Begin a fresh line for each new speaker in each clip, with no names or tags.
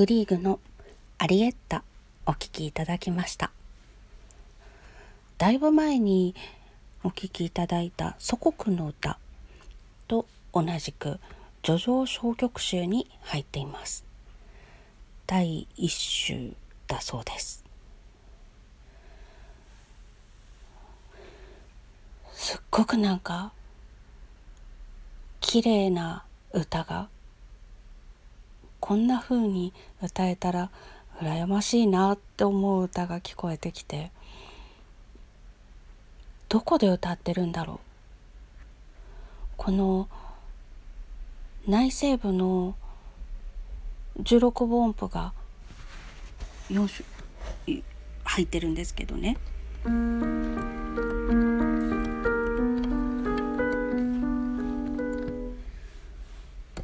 グリーグのアリエッタお聴きいただきました。だいぶ前にお聴きいただいた祖国の歌と同じく叙情小曲集に入っています。第一集だそうです。すっごくなんか綺麗な歌がこんな風に歌えたら羨ましいなって思う歌が聞こえてきてどこで歌ってるんだろう？この内西部の16分音符が4種入ってるんですけどね。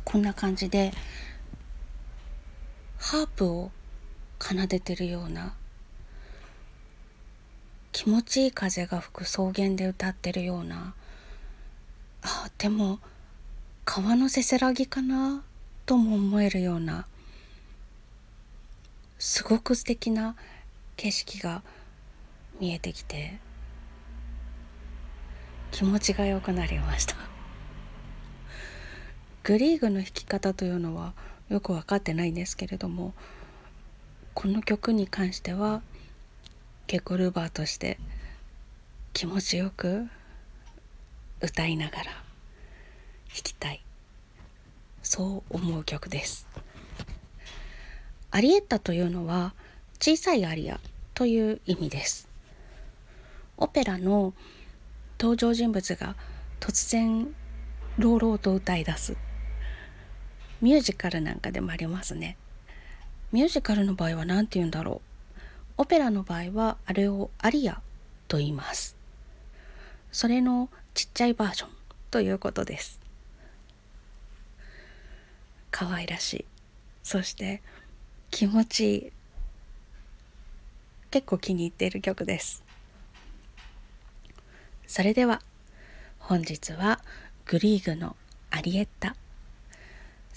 こんな感じでハープを奏でてるような気持ちいい風が吹く草原で歌ってるような。あでも川のせせらぎかなとも思えるようなすごく素敵な景色が見えてきて気持ちが良くなりました。グリーグの弾き方というのはよく分かってないんですけれどもこの曲に関しては結構ルバーとして気持ちよく歌いながら弾きたい。そう思う曲です。アリエッタというのは小さいアリアという意味です。オペラの登場人物が突然朗々と歌い出す。ミュージカルなんかでもありますね。ミュージカルの場合は何て言うんだろう。オペラの場合はあれをアリアと言います。それのちっちゃいバージョンということです。可愛らしい。そして気持ちいい。結構気に入っている曲です。それでは本日はグリーグのアリエッタ。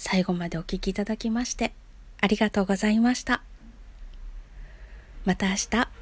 最後までお聴きいただきましてありがとうございました。また明日